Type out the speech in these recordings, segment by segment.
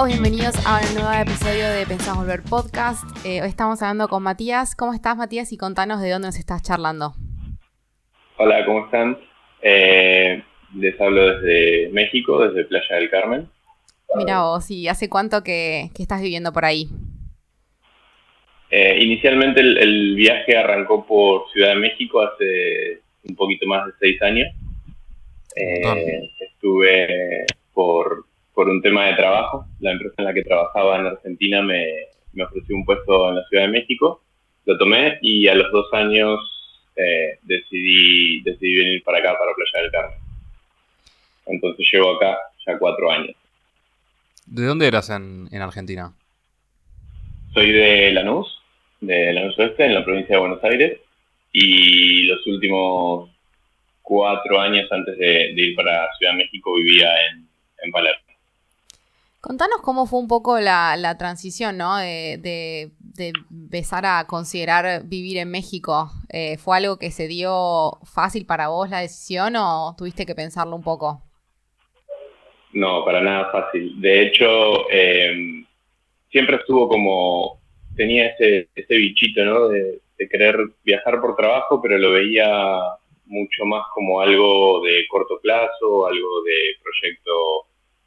todos, bienvenidos a un nuevo episodio de Pensamos Volver Podcast. Eh, hoy estamos hablando con Matías. ¿Cómo estás, Matías? Y contanos de dónde nos estás charlando. Hola, ¿cómo están? Eh, les hablo desde México, desde Playa del Carmen. Mira vos, ¿y hace cuánto que, estás viviendo por ahí? Eh, inicialmente el, viaje arrancó por Ciudad de México hace un poquito más de seis años. estuve por por un tema de trabajo. La empresa en la que trabajaba en Argentina me, ofreció un puesto en la Ciudad de México. Lo tomé y a los dos años eh, decidí, decidí venir para acá, para Playa del Carmen. Entonces llevo acá ya cuatro años. ¿De dónde eras en, en Argentina? Soy de Lanús, de Lanús Oeste, en la provincia de Buenos Aires. Y los últimos cuatro años antes de, ir para Ciudad de México vivía en, en Palermo. Contanos cómo fue un poco la, transición, ¿no? De, empezar a considerar vivir en México. Eh, ¿Fue algo que se dio fácil para vos la decisión o tuviste que pensarlo un poco? No, para nada fácil. De hecho, em, siempre estuvo como, tenía ese, bichito, ¿no? De, querer viajar por trabajo, pero lo veía mucho más como algo de corto plazo, algo de proyecto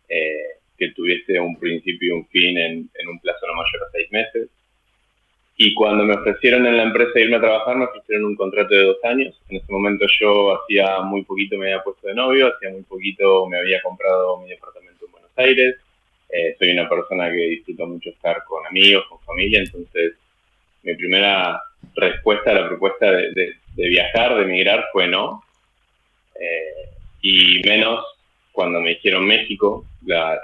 eh, que tuviese un principio y un fin en, un plazo no mayor a seis meses. Y cuando me ofrecieron en la empresa irme a trabajar, me ofrecieron un contrato de dos años. En ese momento yo hacía muy poquito me había puesto de novio, hacía muy poquito me había comprado mi departamento en Buenos Aires. Eh, soy una persona que disfruto mucho estar con amigos, con familia, entonces mi primera respuesta a la propuesta de, viajar, de emigrar, fue no. Eh, y menos cuando me dijeron México, la,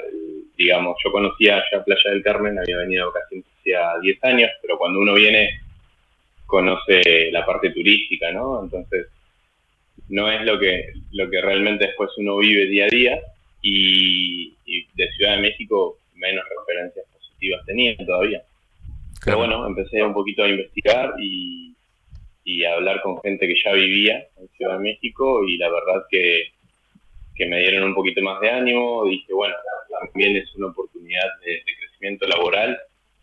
digamos, yo conocía ya Playa del Carmen, había venido casi hacía 10 años, pero cuando uno viene conoce la parte turística, ¿no? Entonces, no es lo que, lo que realmente después uno vive día a día y, de Ciudad de México menos referencias positivas tenía todavía. Pero bueno, empecé un poquito a investigar y, y a hablar con gente que ya vivía en Ciudad de México y la verdad que que me dieron un poquito más de ánimo. Dije, bueno, también es una oportunidad de, crecimiento laboral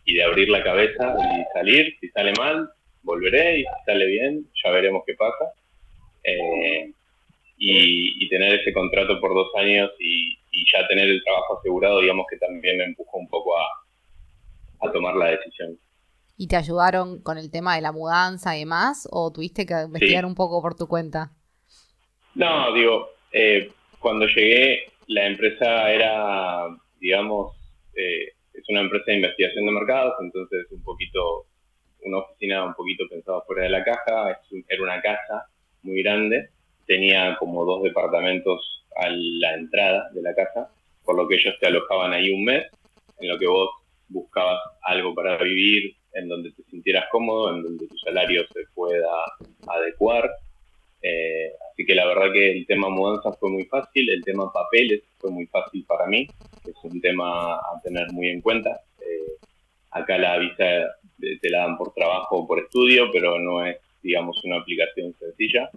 y de abrir la cabeza y salir. Si sale mal, volveré y si sale bien, ya veremos qué pasa. Eh, y, tener ese contrato por dos años y, ya tener el trabajo asegurado, digamos que también me empujó un poco a, tomar la decisión. ¿Y te ayudaron con el tema de la mudanza y demás? ¿O tuviste que investigar un poco por tu cuenta? No, digo, eh, cuando llegué, la empresa era, digamos, eh, es una empresa de investigación de mercados, entonces un poquito, una oficina un poquito pensada fuera de la caja, era una casa muy grande, tenía como dos departamentos a la entrada de la casa, por lo que ellos te alojaban ahí un mes, en lo que vos buscabas algo para vivir, en donde te sintieras cómodo, en donde tu salario se pueda adecuar. Eh, Así que la verdad que el tema mudanza fue muy fácil, el tema papeles fue muy fácil para mí, es un tema a tener muy en cuenta. Eh, acá la visa te la dan por trabajo o por estudio, pero no es, digamos, una aplicación sencilla.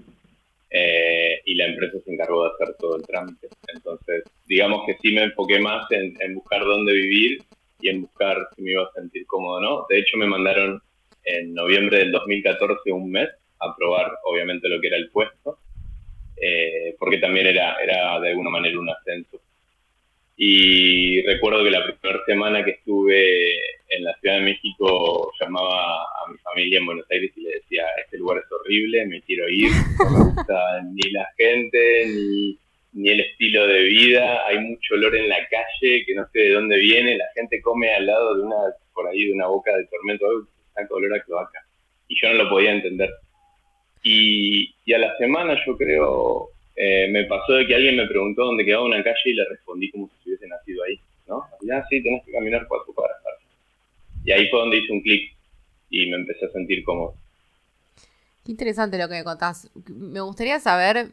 Eh, y la empresa se encargó de hacer todo el trámite. Entonces, digamos que sí me enfoqué más en, en buscar dónde vivir y en buscar si me iba a sentir cómodo o no. De hecho, me mandaron en noviembre del 2014 un mes a probar, obviamente, lo que era el puesto eh, porque también era, era de alguna manera un ascenso. Y recuerdo que la primera semana que estuve en la Ciudad de México llamaba a mi familia en Buenos Aires y le decía, este lugar es horrible, me quiero ir, no me gusta ni la gente, ni, ni el estilo de vida, hay mucho olor en la calle que no sé de dónde viene, la gente come al lado de una, por ahí de una boca de tormento, saca olor a cloaca. Y yo no lo podía entender. Y, a la semana yo creo, eh, me pasó de que alguien me preguntó dónde quedaba una calle y le respondí como si hubiese nacido ahí, ¿no? Ya, ah, sí, tenés que caminar cuatro cuadras. Y ahí fue donde hice un clic y me empecé a sentir cómodo. Qué interesante lo que me contás. Me gustaría saber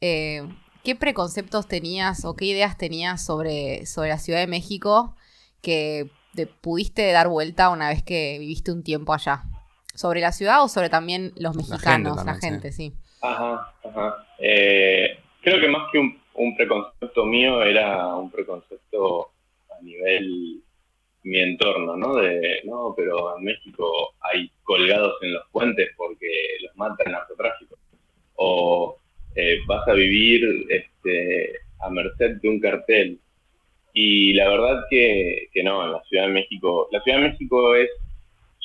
eh, qué preconceptos tenías o qué ideas tenías sobre, sobre la Ciudad de México que te pudiste dar vuelta una vez que viviste un tiempo allá sobre la ciudad o sobre también los mexicanos, la gente, sí. Ajá, ajá. Eh, creo que más que un, preconcepto mío era un preconcepto a nivel mi entorno, ¿no? De, no, pero en México hay colgados en los puentes porque los mata el narcotráfico. O eh, vas a vivir este, a merced de un cartel. Y la verdad que, que no, en la Ciudad de México, la Ciudad de México es,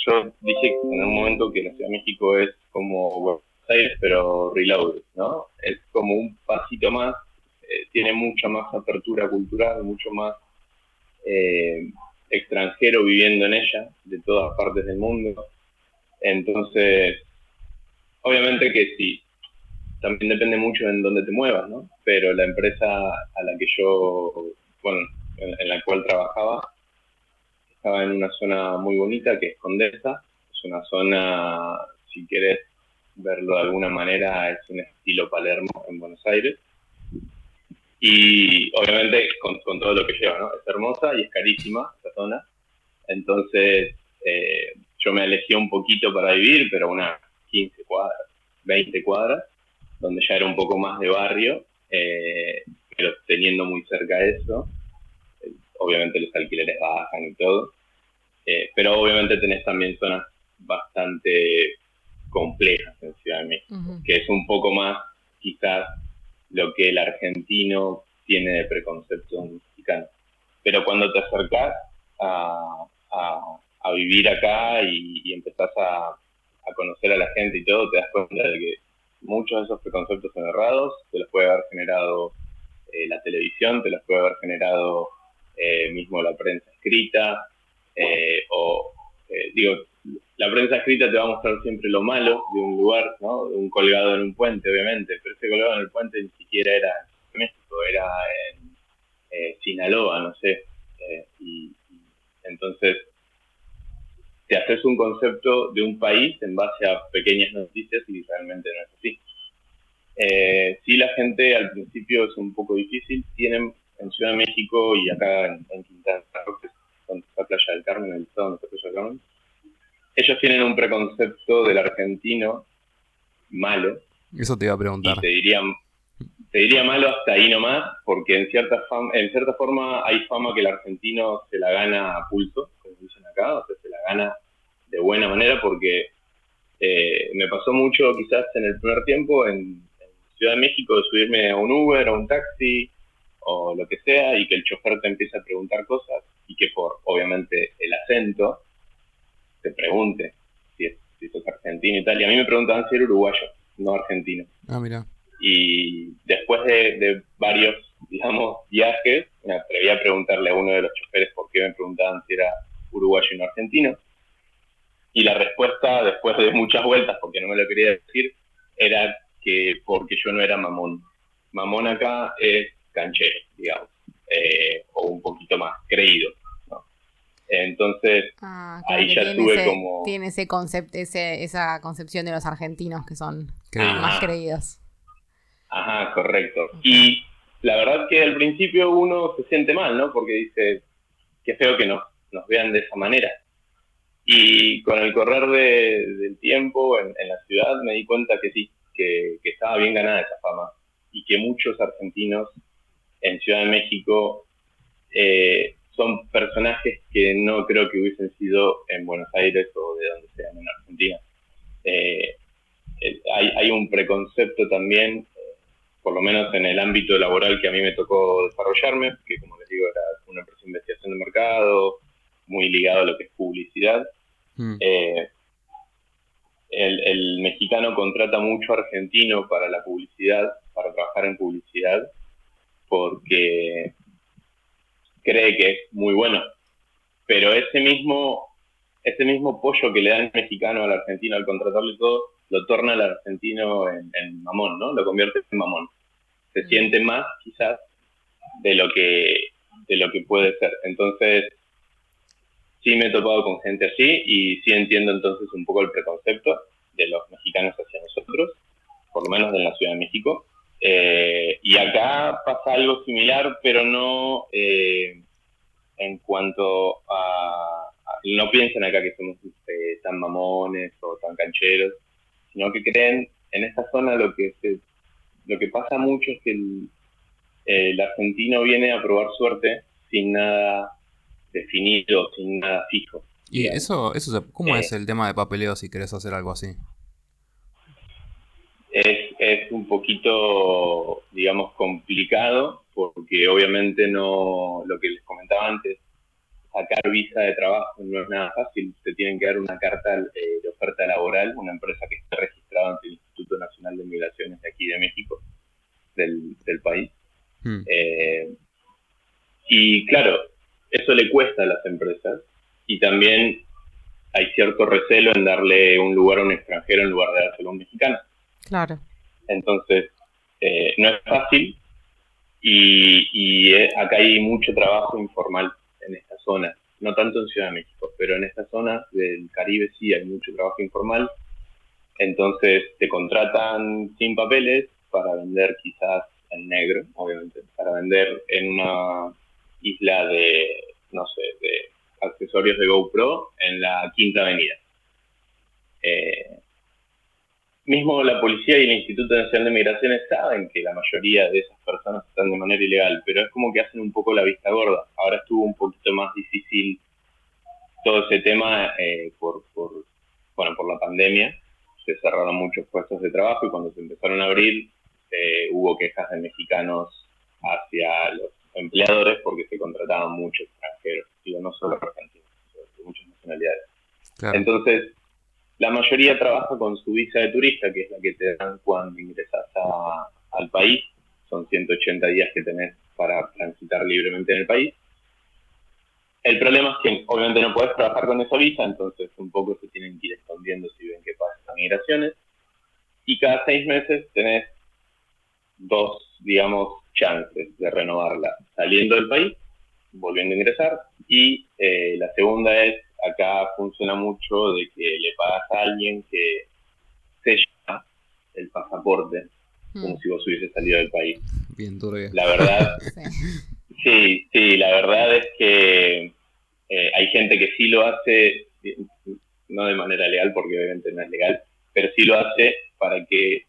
yo dije en un momento que la Ciudad de México es como Buenos Aires, pero reloaded, ¿no? Es como un pasito más, eh, tiene mucha más apertura cultural, mucho más eh, extranjero viviendo en ella, de todas partes del mundo. Entonces, obviamente que sí, también depende mucho en dónde te muevas, ¿no? Pero la empresa a la que yo, bueno, en, la cual trabajaba, estaba en una zona muy bonita que es Condesa. Es una zona, si quieres verlo de alguna manera, es un estilo Palermo en Buenos Aires. Y obviamente con, todo lo que lleva, ¿no? Es hermosa y es carísima esa zona. Entonces eh, yo me alejé un poquito para vivir, pero unas 15 cuadras, 20 cuadras, donde ya era un poco más de barrio, eh, pero teniendo muy cerca eso, obviamente los alquileres bajan y todo, pero obviamente tenés también zonas bastante complejas en Ciudad de México, que es un poco más quizás lo que el argentino tiene de preconcepto mexicano. Pero cuando te acercás a, vivir acá y, empezás a, conocer a la gente y todo, te das cuenta de que muchos de esos preconceptos son errados, te los puede haber generado eh, la televisión, te los puede haber generado eh, mismo la prensa escrita, eh, o digo, la prensa escrita te va a mostrar siempre lo malo de un lugar, ¿no? De un colgado en un puente, obviamente, pero ese colgado en el puente ni siquiera era en México, era en eh, Sinaloa, no sé. Eh, y, entonces te haces un concepto de un país en base a pequeñas noticias y realmente no es así. Eh, sí, la gente al principio es un poco difícil. Tienen en Ciudad de México y acá en, Quintana Roo, que es donde está Playa del Carmen, el estado donde está Playa del Carmen, ellos tienen un preconcepto del argentino malo. Eso te iba a preguntar. Y te diría, te diría malo hasta ahí nomás, porque en cierta, en cierta forma hay fama que el argentino se la gana a pulso, como dicen acá, o sea, se la gana de buena manera, porque eh, me pasó mucho quizás en el primer tiempo en, Ciudad de México de subirme a un Uber, a un taxi o lo que sea, y que el chofer te empiece a preguntar cosas y que por, obviamente, el acento, te pregunte si, es, si sos argentino y tal. Y a mí me preguntaban si era uruguayo, no argentino. Ah, mira. Y después de, varios, digamos, viajes, me atreví a preguntarle a uno de los choferes por qué me preguntaban si era uruguayo y no argentino. Y la respuesta, después de muchas vueltas, porque no me lo quería decir, era que porque yo no era mamón. Mamón acá es canchero, digamos, eh, o un poquito más creído. Entonces, ah, ahí ya estuve como... Tiene ese concepto, ese, esa concepción de los argentinos que son más creídos. Ajá, correcto. Y la verdad que al principio uno se siente mal, ¿no? Porque dice, qué feo que nos, nos vean de esa manera. Y con el correr del tiempo en, la ciudad me di cuenta que sí, que, estaba bien ganada esa fama y que muchos argentinos en Ciudad de México eh, son personajes que no creo que hubiesen sido en Buenos Aires o de donde sean en Argentina. Eh, hay, un preconcepto también, eh, por lo menos en el ámbito laboral que a mí me tocó desarrollarme, que como les digo era una empresa de investigación de mercado, muy ligado a lo que es publicidad. Mm. Eh, el, mexicano contrata mucho argentino para la publicidad, para trabajar en publicidad, porque cree que es muy bueno. Pero ese mismo, ese mismo pollo que le da el mexicano al argentino al contratarle todo, lo torna al argentino en, mamón, ¿no? Lo convierte en mamón. Se mm. siente más, quizás, de lo que, de lo que puede ser. Entonces, sí me he topado con gente así y sí entiendo entonces un poco el preconcepto de los mexicanos hacia nosotros, por lo menos en la Ciudad de México. Eh, y acá pasa algo similar, pero no eh, en cuanto a, No piensen acá que somos este, tan mamones o tan cancheros, sino que creen en esta zona lo que lo que pasa mucho es que el, argentino viene a probar suerte sin nada definido, sin nada fijo. ¿Y eso, eso cómo Eh. es el tema de papeleo si querés hacer algo así? Es, un poquito, digamos, complicado porque obviamente no, lo que les comentaba antes, sacar visa de trabajo no es nada fácil. Te tienen que dar una carta eh, de oferta laboral, una empresa que esté registrada ante el Instituto Nacional de Migraciones de aquí de México, del, del país. Hmm. Eh, y claro, eso le cuesta a las empresas y también hay cierto recelo en darle un lugar a un extranjero en lugar de dárselo a un mexicano. Claro. Entonces, eh, no es fácil y, eh, acá hay mucho trabajo informal en esta zona, no tanto en Ciudad de México, pero en esta zona del Caribe sí hay mucho trabajo informal. Entonces, te contratan sin papeles para vender quizás en negro, obviamente, para vender en una isla de, no sé, de accesorios de GoPro en la Quinta Avenida. Eh, mismo la policía y el Instituto Nacional de Migraciones saben que la mayoría de esas personas están de manera ilegal, pero es como que hacen un poco la vista gorda. Ahora estuvo un poquito más difícil todo ese tema eh, por, por, bueno, por la pandemia. Se cerraron muchos puestos de trabajo y cuando se empezaron a abrir eh, hubo quejas de mexicanos hacia los empleadores porque se contrataban muchos extranjeros, digo, no solo argentinos, de muchas nacionalidades. Claro. Entonces, la mayoría trabaja con su visa de turista, que es la que te dan cuando ingresas a, al país. Son 180 días que tenés para transitar libremente en el país. El problema es que obviamente no puedes trabajar con esa visa, entonces un poco se tienen que ir escondiendo si ven que pasan migraciones. Y cada seis meses tenés dos, digamos, chances de renovarla, saliendo del país, volviendo a ingresar, y eh, la segunda es acá funciona mucho de que le pagas a alguien que sella el pasaporte como Mm, si vos hubieses salido del país. Bien turbio. La verdad, sí. sí, sí, la verdad es que eh, hay gente que sí lo hace, no de manera legal, porque obviamente no es legal, pero sí lo hace para que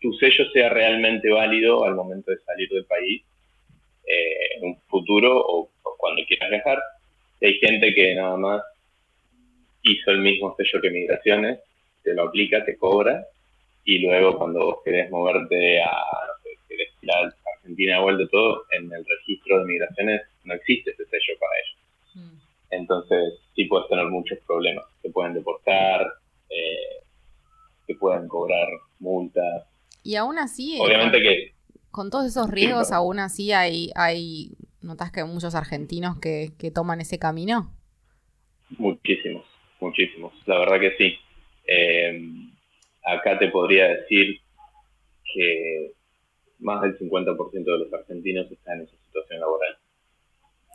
tu sello sea realmente válido al momento de salir del país eh, en un futuro o, o cuando quieras viajar. Y hay gente que nada más hizo el mismo sello que migraciones, te lo aplica, te cobra, y luego cuando vos querés moverte a, no sé, querés ir a Argentina de vuelta todo, en el registro de migraciones no existe ese sello para ellos. Mm. Entonces sí puedes tener muchos problemas. Te pueden deportar, eh, te pueden cobrar multas. Y aún así, eh, Obviamente que con todos esos riesgos, perdón. aún así hay, hay, notas que hay muchos argentinos que, que toman ese camino. Muchísimos, muchísimos. La verdad que sí. Eh, acá te podría decir que más del 50% de los argentinos están en esa situación laboral.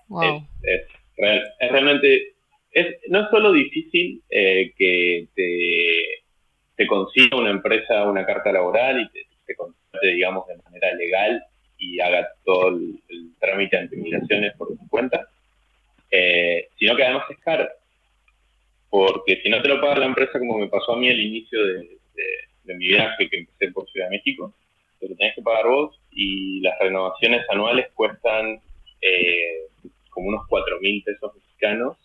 Wow. Es, es, real- es realmente, es, no es solo difícil eh, que te, te consiga una empresa una carta laboral y te, te contrate, digamos, de manera legal y haga todo el, trámite ante migraciones por tu cuenta, eh, sino que además es caro. Porque si no te lo paga la empresa, como me pasó a mí al inicio de, mi viaje, que empecé por Ciudad de México, te lo tenés que pagar vos y las renovaciones anuales cuestan eh, como unos 4 mil pesos mexicanos,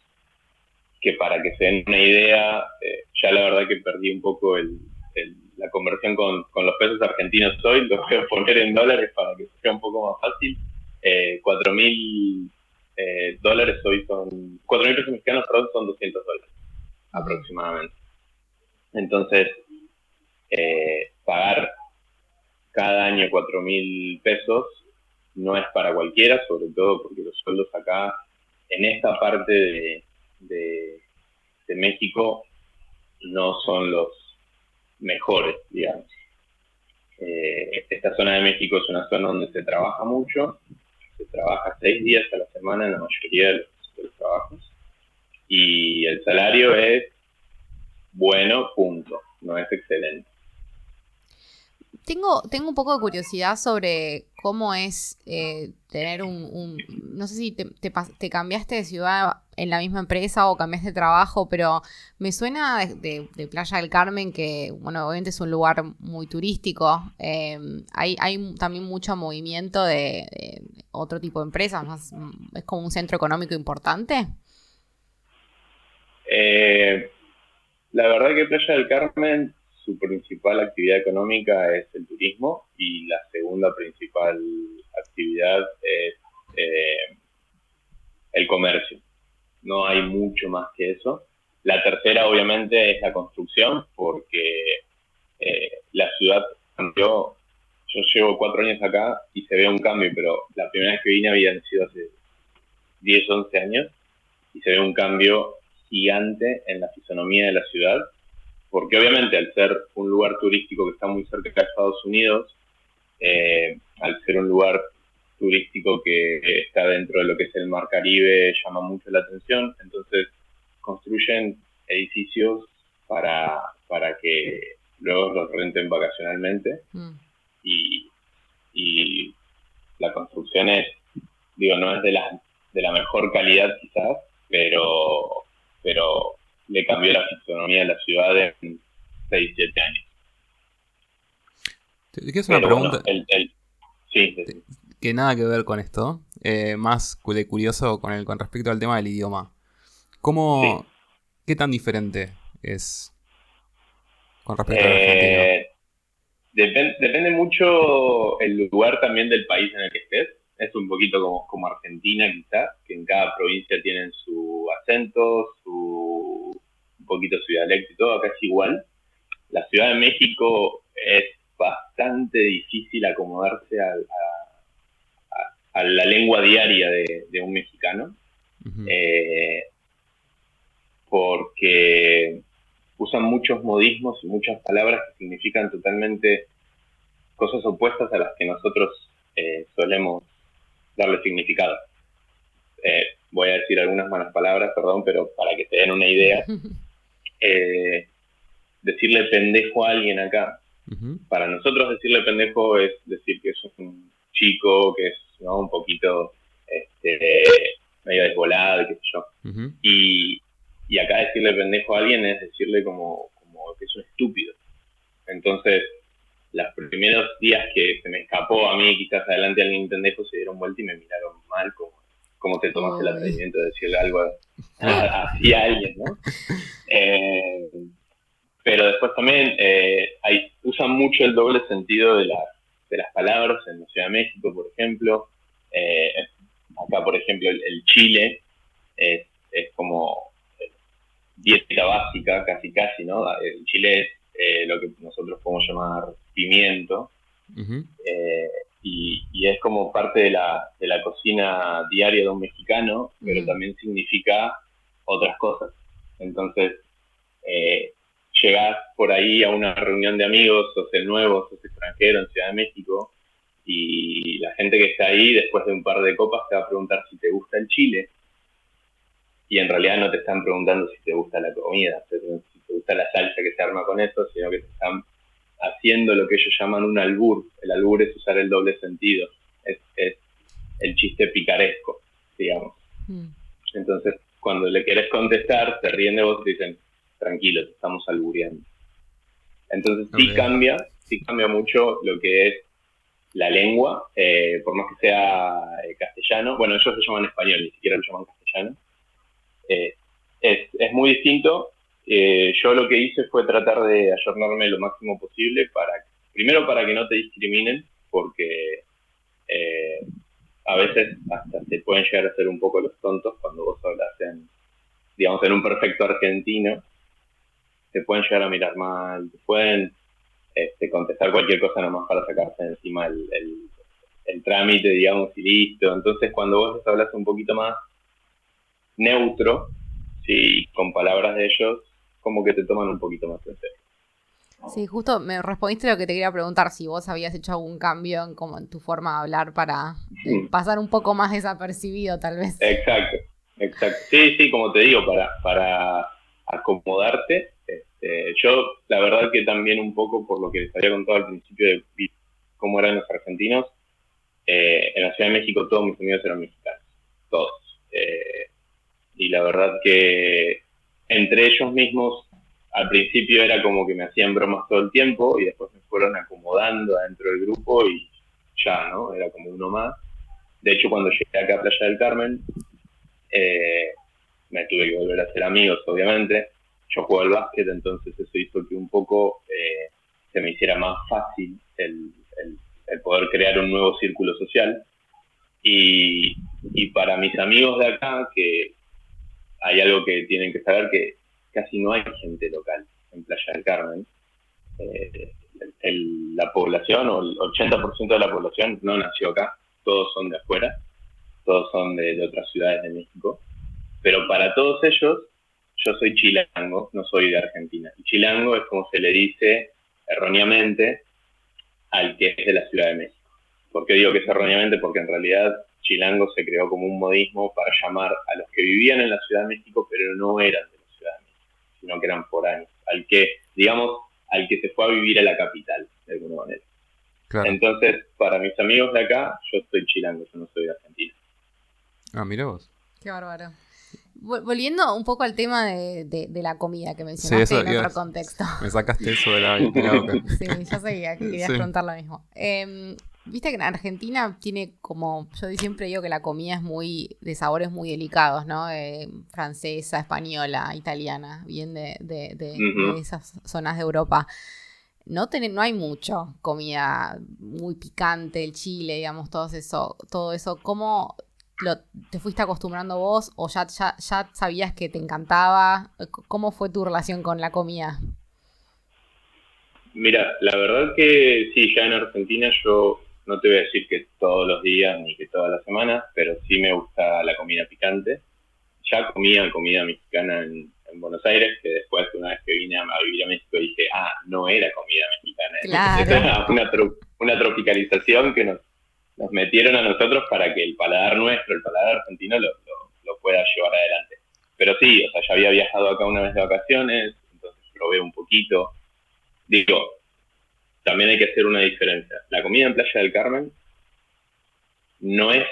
que para que se den una idea, eh, ya la verdad que perdí un poco el- la conversión con, con los pesos argentinos hoy, lo voy a poner en dólares para que sea un poco más fácil. Eh, 4 mil eh, dólares hoy son, 4 mil pesos mexicanos, perdón, son 200 dólares aproximadamente. Entonces, eh, pagar cada año 4 mil pesos no es para cualquiera, sobre todo porque los sueldos acá, en esta parte de, de México, no son los mejores, digamos. Eh, esta zona de México es una zona donde se trabaja mucho, se trabaja seis días a la semana en la mayoría los, de los trabajos, y el salario es bueno, punto, no es excelente. Tengo, tengo un poco de curiosidad sobre cómo es eh, tener un, No sé si te, cambiaste de ciudad en la misma empresa o cambiaste de trabajo, pero me suena de, Playa del Carmen que, bueno, obviamente es un lugar muy turístico. eh, hay, hay también mucho movimiento de, otro tipo de empresas, es como un centro económico importante. Eh, la verdad que Playa del Carmen, su principal actividad económica es el turismo y la segunda principal actividad es eh, el comercio. No hay mucho más que eso. La tercera, obviamente, es la construcción, porque eh, la ciudad cambió. Yo llevo cuatro años acá y se ve un cambio, pero la primera vez que vine habían sido hace 10, 11 años y se ve un cambio gigante en la fisonomía de la ciudad, porque obviamente al ser un lugar turístico que está muy cerca de Estados Unidos, eh, al ser un lugar turístico que está dentro de lo que es el Mar Caribe, llama mucho la atención, entonces construyen edificios para, para que luego los renten vacacionalmente Mm. y, y la construcción es, digo, no es de la, de la mejor calidad quizás, pero, pero le cambió la fisonomía de la ciudad en 6, 7 años. Te quiero hacer una Pero bueno, pregunta el, el- sí, sí, sí. que nada que ver con esto. eh, más de curioso con, el, con respecto al tema del idioma. ¿Cómo. ¿Qué tan diferente es con respecto al argentino? Eh, depen- depende mucho el lugar también del país en el que estés. Es un poquito como, como Argentina quizás, que en cada provincia tienen su acento, su un poquito su dialecto y todo, acá es igual. La Ciudad de México es bastante difícil acomodarse a, a- la lengua diaria de, de un mexicano eh, porque usan muchos modismos y muchas palabras que significan totalmente cosas opuestas a las que nosotros eh, solemos darle significado. Eh, voy a decir algunas malas palabras, perdón, pero para que te den una idea, eh, decirle pendejo a alguien acá, para nosotros decirle pendejo es decir que es un chico, que es ¿no? un poquito este, medio desvolado y qué sé yo. Y acá decirle pendejo a alguien es decirle como, como que es un estúpido. Entonces, los primeros días que se me escapó a mí, quizás adelante alguien pendejo, se dieron vuelta y me miraron mal, como, como te tomas el atrevimiento de decirle algo a- así a alguien, ¿no? Eh, pero después también eh, hay, usan mucho el doble sentido de, la- de las palabras en la Ciudad de México, por ejemplo. Eh, acá, por ejemplo, el, el chile es, es como eh, dieta básica, casi casi, ¿no? El chile es eh, lo que nosotros podemos llamar pimiento, eh, y, y es como parte de la, de la cocina diaria de un mexicano, pero Mm. también significa otras cosas. Entonces, eh, llegás por ahí a una reunión de amigos, sos el nuevo, sos extranjero en Ciudad de México, y la gente que está ahí, después de un par de copas, te va a preguntar si te gusta el chile, y en realidad no te están preguntando si te gusta la comida, si te gusta la salsa que se arma con eso, sino que te están haciendo lo que ellos llaman un albur. El albur es usar el doble sentido, es, es el chiste picaresco, digamos. Mm. Entonces, cuando le querés contestar, te ríen de vos y dicen, tranquilo, te estamos albureando. Entonces sí cambia, sí cambia mucho lo que es la lengua, eh, por más que sea eh, castellano, bueno, ellos lo llaman español, ni siquiera lo llaman castellano. Eh, es, es muy distinto. Eh, yo lo que hice fue tratar de ayornarme lo máximo posible para, primero para que no te discriminen, porque eh, a veces hasta te pueden llegar a ser un poco los tontos cuando vos hablas en, digamos, en un perfecto argentino, te pueden llegar a mirar mal, te pueden este, contestar cualquier cosa nomás para sacarse encima el trámite, digamos, y listo. Entonces, cuando vos les hablas un poquito más neutro, sí, con palabras de ellos, como que te toman un poquito más en serio. Sí, justo me respondiste lo que te quería preguntar, si vos habías hecho algún cambio en, como en tu forma de hablar para eh, Mm. pasar un poco más desapercibido, tal vez. Exacto, exacto. Sí, sí, como te digo, para, para acomodarte, este, yo, la verdad que también un poco por lo que les había contado al principio de cómo eran los argentinos, eh, en la Ciudad de México todos mis amigos eran mexicanos, todos. Eh, y la verdad que entre ellos mismos, al principio era como que me hacían bromas todo el tiempo y después me fueron acomodando adentro del grupo y ya, ¿no? Era como uno más. De hecho, cuando llegué acá a Playa del Carmen, me tuve que volver a ser amigos, obviamente yo juego al básquet, entonces eso hizo que un poco eh, se me hiciera más fácil el, poder crear un nuevo círculo social. Y, para mis amigos de acá, que hay algo que tienen que saber, que casi no hay gente local en Playa del Carmen. Eh, la población, o el 80% de la población no nació acá, todos son de afuera, todos son de otras ciudades de México. Pero para todos ellos, yo soy chilango, no soy de Argentina. Y chilango es como se le dice erróneamente al que es de la Ciudad de México. ¿Por qué digo que es erróneamente? Porque en realidad chilango se creó como un modismo para llamar a los que vivían en la Ciudad de México, pero no eran de la Ciudad de México, sino que eran foráneos. Al que, digamos, al que se fue a vivir a la capital, de alguna manera. Entonces, para mis amigos de acá, yo soy chilango, yo no soy de Argentina. Ah, mira vos. Qué bárbaro. Volviendo un poco al tema de, la comida que mencionaste en otro contexto. Me sacaste eso de la, boca. Sí, yo sabía que querías preguntar lo mismo. Em, viste que en Argentina tiene como, yo siempre digo que la comida es muy, de sabores muy delicados, ¿no? Eh, francesa, española, italiana, bien de, de, esas zonas de Europa. No, no hay mucho comida muy picante, el chile, digamos, todo eso, todo eso. ¿Cómo te fuiste acostumbrando vos o ya, ya, sabías que te encantaba? ¿Cómo fue tu relación con la comida? Mira, la verdad que sí, ya en Argentina yo no te voy a decir que todos los días ni que todas las semanas, pero sí me gusta la comida picante. Ya comía comida mexicana en, Buenos Aires, que después una vez que vine a, vivir a México dije, ah, no era comida mexicana. Claro. una, una tropicalización que nos nos metieron a nosotros para que el paladar nuestro, el paladar argentino, lo, pueda llevar adelante. Pero sí, o sea, ya había viajado acá una vez de vacaciones, entonces probé un poquito. Digo, también hay que hacer una diferencia. La comida en Playa del Carmen no es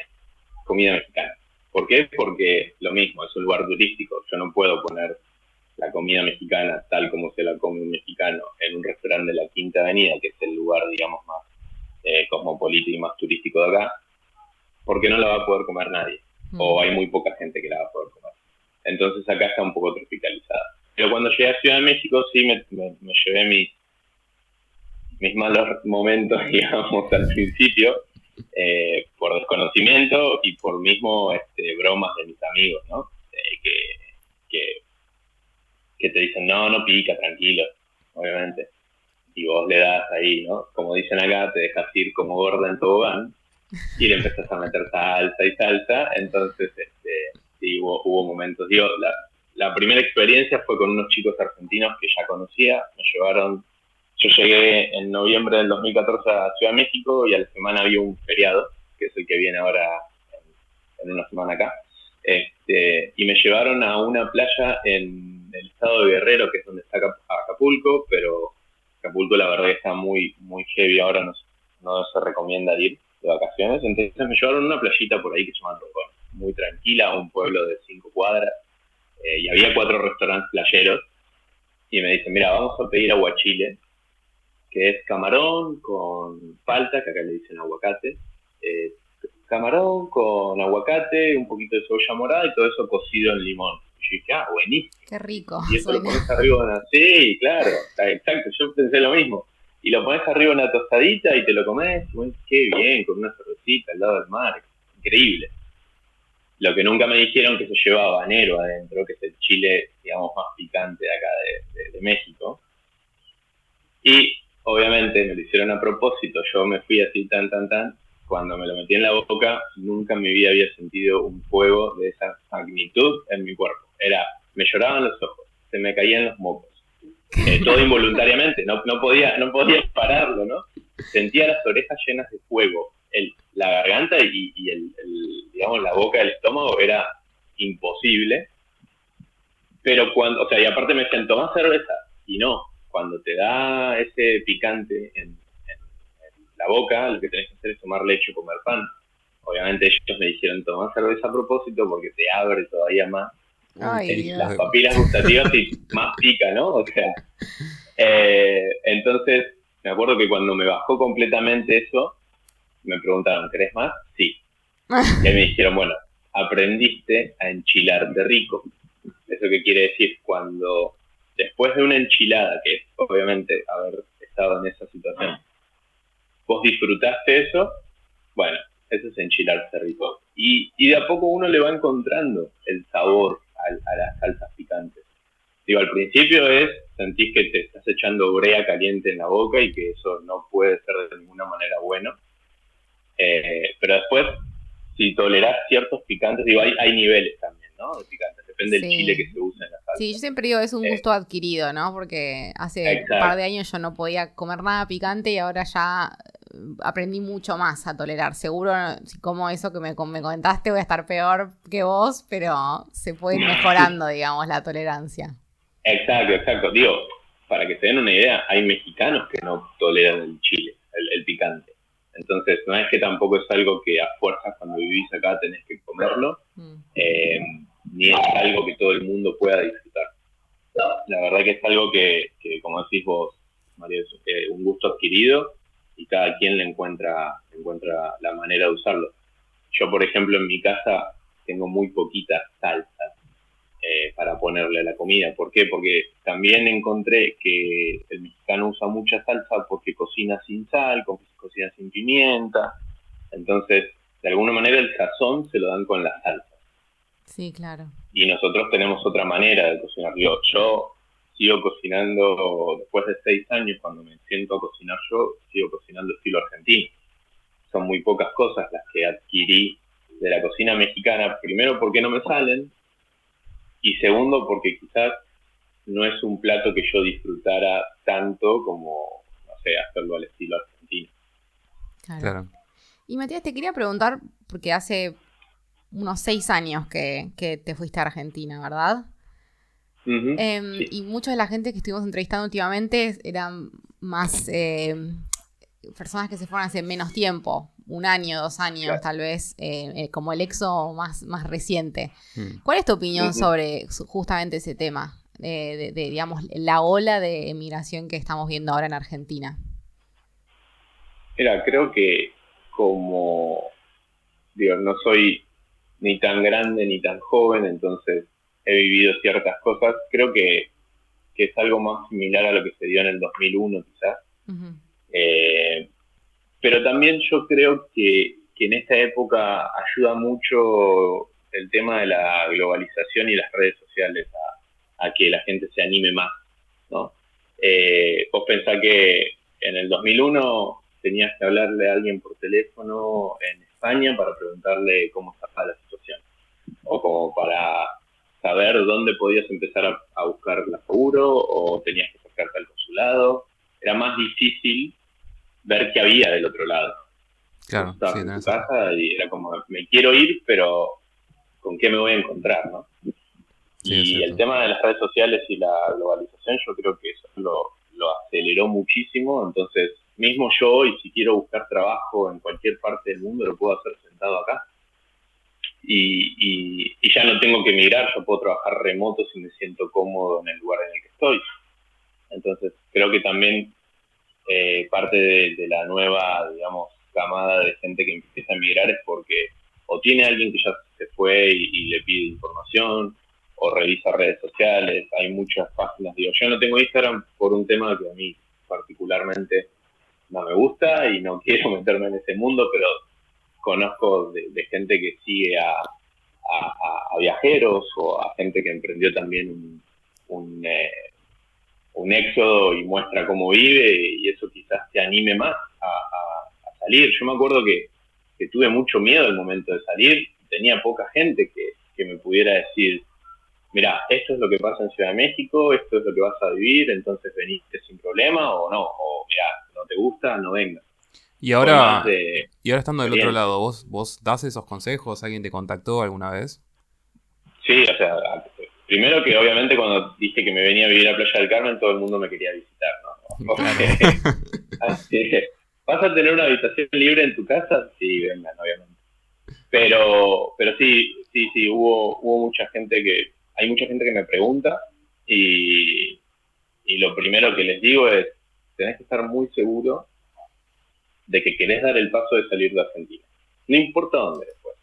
comida mexicana. ¿Por qué? Porque lo mismo, es un lugar turístico. Yo no puedo poner la comida mexicana tal como se la come un mexicano en un restaurante de la Quinta Avenida, que es el lugar, digamos, más eh, cosmopolita y más turístico de acá, porque no la va a poder comer nadie, o mm. hay muy poca gente que la va a poder comer. Entonces acá está un poco tropicalizada. Pero cuando llegué a Ciudad de México sí me, llevé mis, mis malos momentos, digamos, al principio, eh, por desconocimiento y por mismo este, bromas de mis amigos, ¿no? Que, te dicen, no, no pica, tranquilo, obviamente y vos le das ahí, ¿no? Como dicen acá, te dejas ir como gorda en tobogán y le empezás a meter salsa y salsa, entonces este, sí, hubo, hubo momentos. Digo, la, la primera experiencia fue con unos chicos argentinos que ya conocía, me llevaron, yo llegué en noviembre del 2014 a Ciudad de México y a la semana había un feriado, que es el que viene ahora en, una semana acá, este, y me llevaron a una playa en el estado de Guerrero, que es donde está Acapulco, pero Acapulco la verdad que está muy, muy heavy, ahora no, no se recomienda ir de vacaciones, entonces me llevaron a una playita por ahí que se llama Rocón, muy tranquila, un pueblo de cinco cuadras, eh, y había cuatro restaurantes playeros, y me dicen, mira, vamos a pedir aguachile, que es camarón con palta, que acá le dicen aguacate, eh, camarón con aguacate, un poquito de cebolla morada y todo eso cocido en limón. Y dije, ah, buenísimo. Qué rico. Y eso lo pones arriba de una... Sí, claro, exacto, yo pensé lo mismo. Y lo pones arriba una tostadita y te lo comes, qué bien, con una cervecita al lado del mar, increíble. Lo que nunca me dijeron que se llevaba habanero adentro, que es el chile, digamos, más picante de acá de, de México. Y obviamente me lo hicieron a propósito, yo me fui así tan, tan, tan, cuando me lo metí en la boca, nunca en mi vida había sentido un fuego de esa magnitud en mi cuerpo. Era, me lloraban los ojos, se me caían los mocos. Eh, todo involuntariamente, no, no, podía, no podía pararlo, ¿no? Sentía las orejas llenas de fuego. El, la garganta y, el, digamos, la boca del estómago era imposible. Pero cuando, o sea, y aparte me decían, toma cerveza, y no. Cuando te da ese picante en, la boca, lo que tenés que hacer es tomar leche o comer pan. Obviamente ellos me dijeron tomar cerveza a propósito porque te abre todavía más las papilas gustativas y más pica, ¿no? O sea, eh, entonces me acuerdo que cuando me bajó completamente eso, me preguntaron, ¿querés más? Sí. Y me dijeron, bueno, aprendiste a enchilarte rico. ¿Eso qué quiere decir? Cuando después de una enchilada, que es obviamente haber estado en esa situación, vos disfrutaste eso, bueno, eso es enchilarse rico. Y, y de a poco uno le va encontrando el sabor a, las salsas picantes. Digo, al principio es, sentís que te estás echando brea caliente en la boca y que eso no puede ser de ninguna manera bueno. Eh, pero después, si tolerás ciertos picantes, digo, hay, hay niveles también, ¿no? De picantes, depende del chile que se usa en la salsa. Sí, yo siempre digo, es un eh, gusto adquirido, ¿no? Porque hace un par de años yo no podía comer nada picante y ahora ya aprendí mucho más a tolerar. Seguro, si como eso que me, comentaste, voy a estar peor que vos, pero se puede ir mejorando, digamos, la tolerancia. Exacto, exacto. Digo, para que se den una idea, hay mexicanos que no toleran el chile, el, picante. Entonces, no es que tampoco es algo que a fuerzas cuando vivís acá tenés que comerlo, mm. eh, ni es algo que todo el mundo pueda disfrutar. La verdad que es algo que, como decís vos, María, es eh, un gusto adquirido y cada quien le encuentra, encuentra la manera de usarlo. Yo, por ejemplo, en mi casa tengo muy poquita salsa eh, para ponerle a la comida. ¿Por qué? Porque también encontré que el mexicano usa mucha salsa porque cocina sin sal, cocina sin pimienta. Entonces, de alguna manera el sazón se lo dan con la salsa. Sí, claro. Y nosotros tenemos otra manera de cocinar. Yo, yo sigo cocinando, después de seis años, cuando me siento a cocinar yo, sigo cocinando estilo argentino. Son muy pocas cosas las que adquirí de la cocina mexicana, primero porque no me salen, y segundo porque quizás no es un plato que yo disfrutara tanto como, no sé, hacerlo al estilo argentino. Claro. Y Matías, te quería preguntar, porque hace unos seis años que, que te fuiste a Argentina, ¿verdad? Em, y mucha de la gente que estuvimos entrevistando últimamente eran más em, personas que se fueron hace menos tiempo, un año, dos años tal vez, eh, eh, como el exo más, más reciente. Mm. ¿Cuál es tu opinión sobre justamente ese tema? de, digamos, la ola de emigración que estamos viendo ahora en Argentina. Mira, creo que como, digo, no soy ni tan grande ni tan joven, entonces he vivido ciertas cosas. Creo que, es algo más similar a lo que se dio en el 2001 quizás. Eh, pero también yo creo que, en esta época ayuda mucho el tema de la globalización y las redes sociales a, que la gente se anime más. ¿no? Eh, vos pensás que en el 2001 tenías que hablarle a alguien por teléfono en España para preguntarle cómo estaba la situación. O como para saber dónde podías empezar a, buscar la seguro o tenías que acercarte al consulado. Era más difícil ver qué había del otro lado. Claro, sí, en tu casa y era como, me quiero ir, pero ¿con qué me voy a encontrar? ¿no? y el tema de las redes sociales y la globalización, yo creo que eso lo, lo aceleró muchísimo. Entonces, mismo yo hoy, si quiero buscar trabajo en cualquier parte del mundo, lo puedo hacer sentado acá y, y, ya no tengo que emigrar, yo puedo trabajar remoto si me siento cómodo en el lugar en el que estoy. Entonces, creo que también eh, parte de, la nueva, digamos, camada de gente que empieza a emigrar es porque o tiene alguien que ya se fue y, le pide información, o revisa redes sociales, hay muchas páginas. Digo, yo no tengo Instagram por un tema que a mí particularmente no me gusta y no quiero meterme en ese mundo, pero conozco de, gente que sigue a, viajeros o a gente que emprendió también un, eh, un, éxodo y muestra cómo vive y eso quizás te anime más a, salir. Yo me acuerdo que, tuve mucho miedo al momento de salir, tenía poca gente que, que me pudiera decir, mira, esto es lo que pasa en Ciudad de México, esto es lo que vas a vivir, entonces veniste sin problema o no, o mira, no te gusta, no vengas. Y ahora, y ahora estando del otro lado, ¿vos, ¿vos das esos consejos? ¿Alguien te contactó alguna vez? Sí, o sea, primero que obviamente cuando dije que me venía a vivir a Playa del Carmen, todo el mundo me quería visitar, ¿no? así que, ¿vas a tener una habitación libre en tu casa? Sí, vengan, obviamente. Pero, pero sí, sí, sí, hubo, hubo mucha gente que, hay mucha gente que me pregunta y, y lo primero que les digo es, tenés que estar muy seguro de que querés dar el paso de salir de Argentina. No importa dónde después,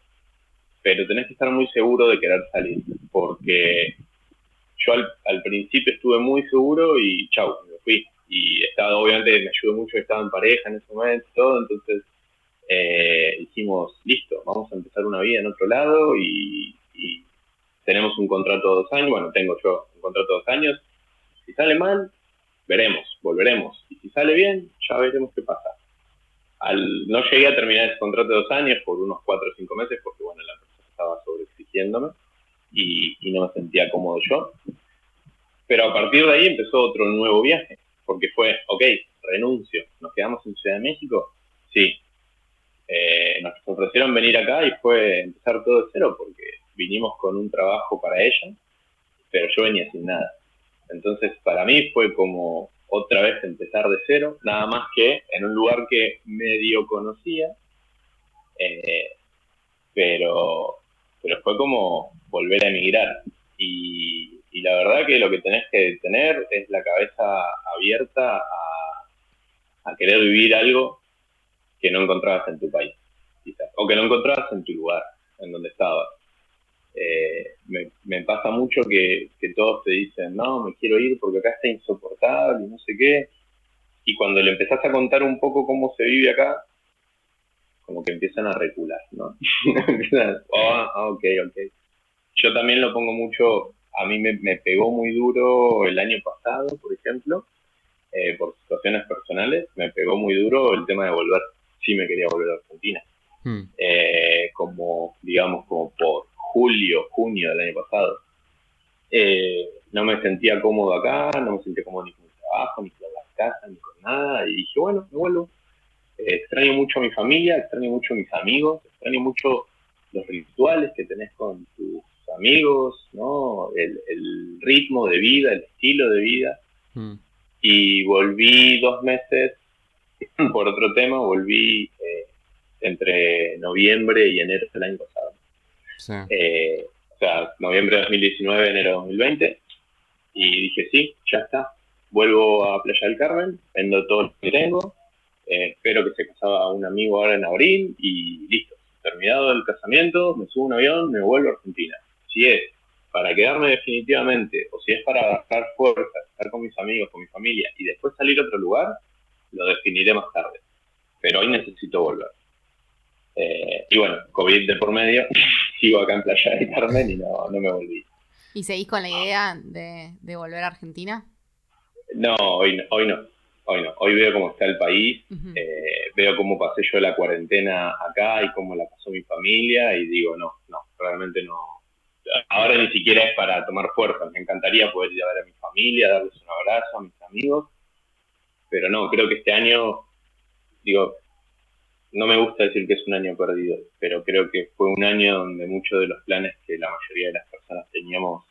pero tenés que estar muy seguro de querer salir, porque yo al, principio estuve muy seguro y chau, me fui. Y estaba, obviamente me ayudó mucho, estaba en pareja en ese momento todo, entonces eh, dijimos, listo, vamos a empezar una vida en otro lado y, y tenemos un contrato de dos años, bueno, tengo yo un contrato de dos años, si sale mal, veremos, volveremos, y si sale bien, ya veremos qué pasa no llegué a terminar ese contrato de dos años por unos cuatro o cinco meses, porque bueno, la persona estaba sobreexigiéndome y, y no me sentía cómodo yo. Pero a partir de ahí empezó otro nuevo viaje, porque fue, ok, renuncio, nos quedamos en Ciudad de México, sí. Eh, nos ofrecieron venir acá y fue empezar todo de cero, porque vinimos con un trabajo para ella, pero yo venía sin nada. Entonces, para mí fue como otra vez empezar de cero, nada más que en un lugar que medio conocía, eh, pero, pero fue como volver a emigrar. Y, la verdad que lo que tenés que tener es la cabeza abierta a, a querer vivir algo que no encontrabas en tu país, quizás, o que no encontrabas en tu lugar, en donde estabas. Eh, me, pasa mucho que, todos te dicen, no, me quiero ir porque acá está insoportable y no sé qué. Y cuando le empezás a contar un poco cómo se vive acá, como que empiezan a recular, ¿no? Ah, ok, ok. Yo también lo pongo mucho, a mí me, pegó muy duro el año pasado, por ejemplo, eh, por situaciones personales, me pegó muy duro el tema de volver. Sí me quería volver a Argentina. Hmm. Eh, como, digamos, como por julio, junio del año pasado. Eh, no me sentía cómodo acá, no me sentía cómodo ni con mi trabajo, ni con la casa, ni con nada. Y dije, bueno, me vuelvo. Eh, extraño mucho a mi familia, extraño mucho a mis amigos, extraño mucho los rituales que tenés con tus amigos, ¿no? El, ritmo de vida, el estilo de vida. Mm. Y volví dos meses por otro tema, volví eh, entre noviembre y enero del año pasado. Eh, o sea, noviembre de 2019, enero de 2020. Y dije, sí, ya está. Vuelvo a Playa del Carmen, vendo todo lo que tengo. Eh, espero que se casaba un amigo ahora en abril y listo. Terminado el casamiento, me subo un avión, me vuelvo a Argentina. Si es para quedarme definitivamente o si es para bajar fuerzas, estar con mis amigos, con mi familia y después salir a otro lugar, lo definiré más tarde. Pero hoy necesito volver. Eh, y bueno, COVID de por medio, sigo acá en Playa del Carmen y no, no me volví. ¿Y seguís con la idea de, volver a Argentina? No, hoy no, hoy no. Hoy no. Hoy veo cómo está el país, eh, veo cómo pasé yo la cuarentena acá y cómo la pasó mi familia y digo, no, no, realmente no. Ahora ni siquiera es para tomar fuerza. Me encantaría poder ir a ver a mi familia, darles un abrazo a mis amigos, pero no, creo que este año, digo, no me gusta decir que es un año perdido, pero creo que fue un año donde muchos de los planes que la mayoría de las personas teníamos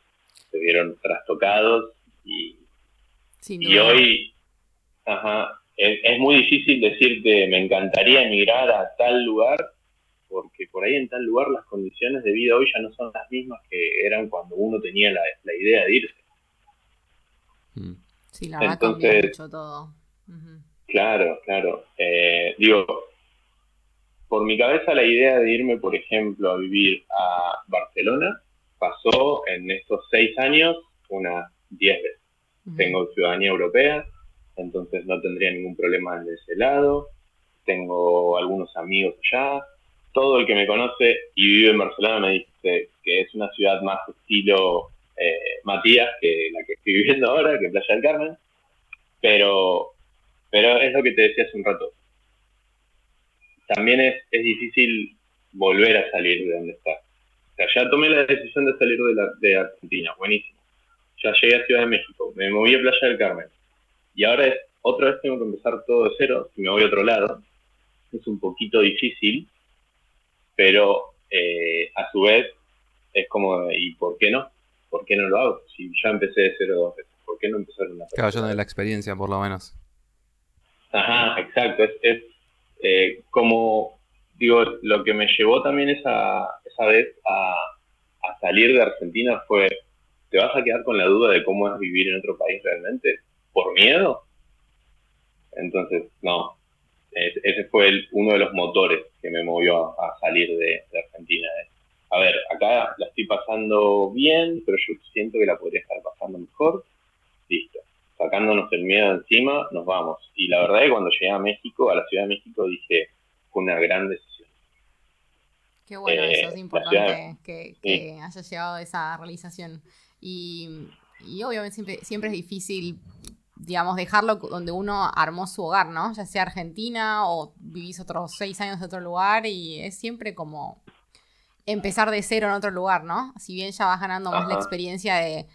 se vieron trastocados y, y hoy es, muy difícil decirte me encantaría emigrar a tal lugar porque por ahí en tal lugar las condiciones de vida hoy ya no son las mismas que eran cuando uno tenía la, idea de irse. Mm. Sí, la verdad Entonces, mucho todo. Claro, claro. Eh, digo, por mi cabeza la idea de irme, por ejemplo, a vivir a Barcelona pasó en estos seis años unas diez veces. Tengo ciudadanía europea, entonces no tendría ningún problema en ese lado. Tengo algunos amigos allá. Todo el que me conoce y vive en Barcelona me dice que es una ciudad más estilo eh, Matías que la que estoy viviendo ahora, que Playa del Carmen. Pero, pero es lo que te decía hace un rato también es, difícil volver a salir de donde estás. O sea, ya tomé la decisión de salir de, la, de Argentina, buenísimo. Ya llegué a Ciudad de México, me moví a Playa del Carmen. Y ahora es, otra vez tengo que empezar todo de cero, si me voy a otro lado. Es un poquito difícil, pero eh, a su vez es como, ¿y por qué no? ¿por qué no lo hago? Si ya empecé de cero dos veces, ¿por qué no empezar una Claro, yo de la experiencia, por lo menos. Ajá, exacto. Es, es eh, como, digo, lo que me llevó también esa, esa vez a, a salir de Argentina fue, ¿te vas a quedar con la duda de cómo es vivir en otro país realmente? ¿Por miedo? Entonces, no. ese fue uno de los motores que me movió a, salir de, Argentina. A ver, acá la estoy pasando bien, pero yo siento que la podría estar pasando mejor. Listo. Sacándonos el miedo encima, nos vamos. Y la verdad es que cuando llegué a México, a la Ciudad de México, dije, fue una gran decisión. Qué bueno, eso es eh, importante que, que haya llegado a esa realización. Y, y obviamente siempre, siempre es difícil digamos, dejarlo donde uno armó su hogar, ¿no? Ya sea Argentina o vivís otros seis años en otro lugar y es siempre como empezar de cero en otro lugar, ¿no? Si bien ya vas ganando más la experiencia de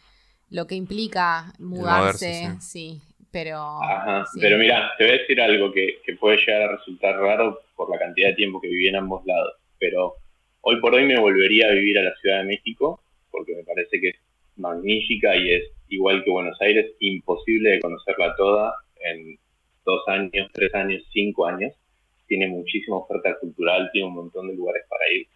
lo que implica mudarse, sí. pero... Ajá, pero mira, te voy a decir algo que, que puede llegar a resultar raro por la cantidad de tiempo que viví en ambos lados, pero hoy por hoy me volvería a vivir a la Ciudad de México porque me parece que es magnífica y es igual que Buenos Aires, imposible de conocerla toda en dos años, tres años, cinco años. Tiene muchísima oferta cultural, tiene un montón de lugares para ir.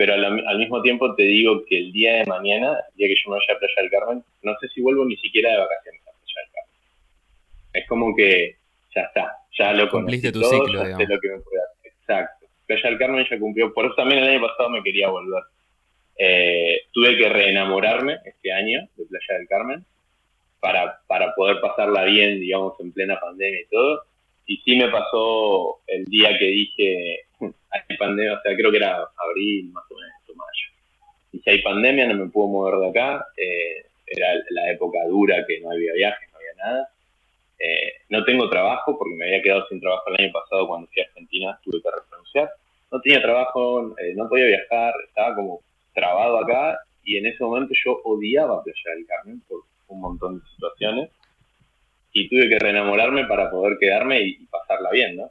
Pero al, mismo tiempo te digo que el día de mañana, el día que yo me vaya a Playa del Carmen, no sé si vuelvo ni siquiera de vacaciones a Playa del Carmen. Es como que ya está, ya lo Cumpliste tu ciclo, ya sé lo que me puede hacer. Exacto. Playa del Carmen ya cumplió, por eso también el año pasado me quería volver eh, tuve que reenamorarme este año de Playa del Carmen para, para poder pasarla bien, digamos, en plena pandemia y todo. Y sí me pasó el día que dije, hay pandemia, o sea, creo que era abril más o menos, o mayo. Y si hay pandemia, no me puedo mover de acá. Eh, era la época dura que no había viajes, no había nada. Eh, no tengo trabajo porque me había quedado sin trabajo el año pasado cuando fui a Argentina, tuve que renunciar. No tenía trabajo, no podía viajar, estaba como trabado acá y en ese momento yo odiaba Playa del Carmen por un montón de situaciones y tuve que reenamorarme para poder quedarme y, pasarla bien, ¿no?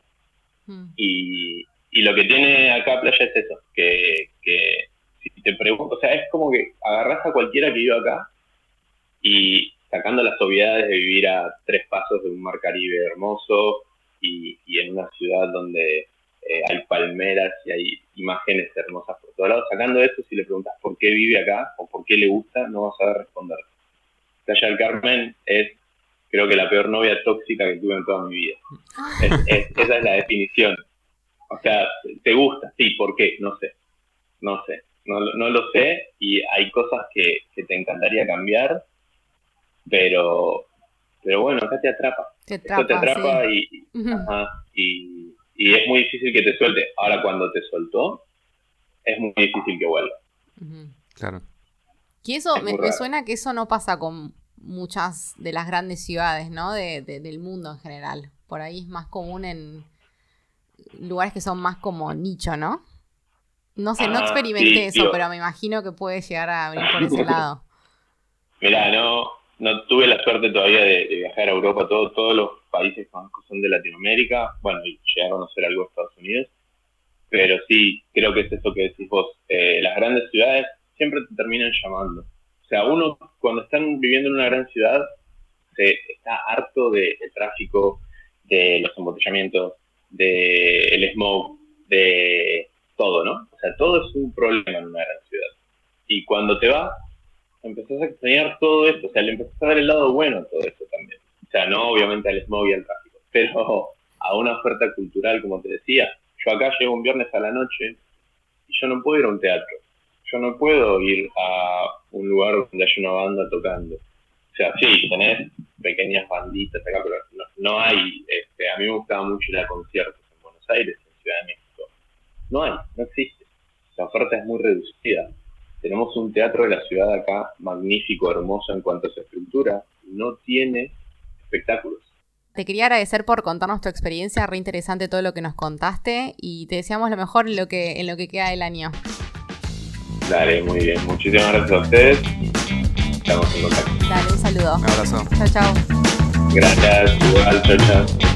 Mm. Y, y, lo que tiene acá Playa es eso, que, que si te pregunto, o sea, es como que agarras a cualquiera que vive acá y sacando las obviedades de vivir a tres pasos de un mar Caribe hermoso y, y en una ciudad donde eh, hay palmeras y hay imágenes hermosas por todos lados. Sacando eso, si le preguntas por qué vive acá o por qué le gusta, no vas a saber responder. Playa del Carmen es, creo que la peor novia tóxica que tuve en toda mi vida. esa es la definición. O sea, ¿te gusta? Sí, ¿por qué? No sé. No sé. No, no lo sé y hay cosas que, te encantaría cambiar, pero, pero bueno, acá te atrapa. Te atrapa, te atrapa y, y y es muy difícil que te suelte. Ahora, cuando te soltó, es muy difícil que vuelva. Claro. Y eso, me, suena que eso no pasa con muchas de las grandes ciudades, ¿no? De, del mundo en general. Por ahí es más común en lugares que son más como nicho, ¿no? No sé, no ah, experimenté eso, pero me imagino que puede llegar a venir por ese lado. Mira, no, no tuve la suerte todavía de, viajar a Europa, todo, todos los países que son de Latinoamérica, bueno, y llegué a conocer algo de Estados Unidos, pero sí, creo que es eso que decís vos, eh, las grandes ciudades siempre te terminan llamando. O sea, uno cuando están viviendo en una gran ciudad, se está harto del tráfico, de los embotellamientos, del el smog, de todo, ¿no? O sea, todo es un problema en una gran ciudad. Y cuando te vas, empezás a extrañar todo esto, o sea, le empezás a dar el lado bueno a todo esto también. O sea, no obviamente al smog y al tráfico, pero a una oferta cultural, como te decía. Yo acá llego un viernes a la noche y yo no puedo ir a un teatro. Yo no puedo ir a un lugar donde haya una banda tocando. O sea, sí, tenés pequeñas banditas acá, pero no, hay. Este, a mí me gustaba mucho ir a conciertos en Buenos Aires, en Ciudad de México. No hay, no existe. La oferta es muy reducida. Tenemos un teatro de la ciudad acá magnífico, hermoso en cuanto a su estructura, no tiene espectáculos. Te quería agradecer por contarnos tu experiencia, re interesante todo lo que nos contaste y te deseamos lo mejor en lo que, en lo que queda del año. Dale, muy bien. Muchísimas gracias a ustedes. Dale, un saludo. Un abrazo. Chao, chao. Gracias, igual, chao, chao.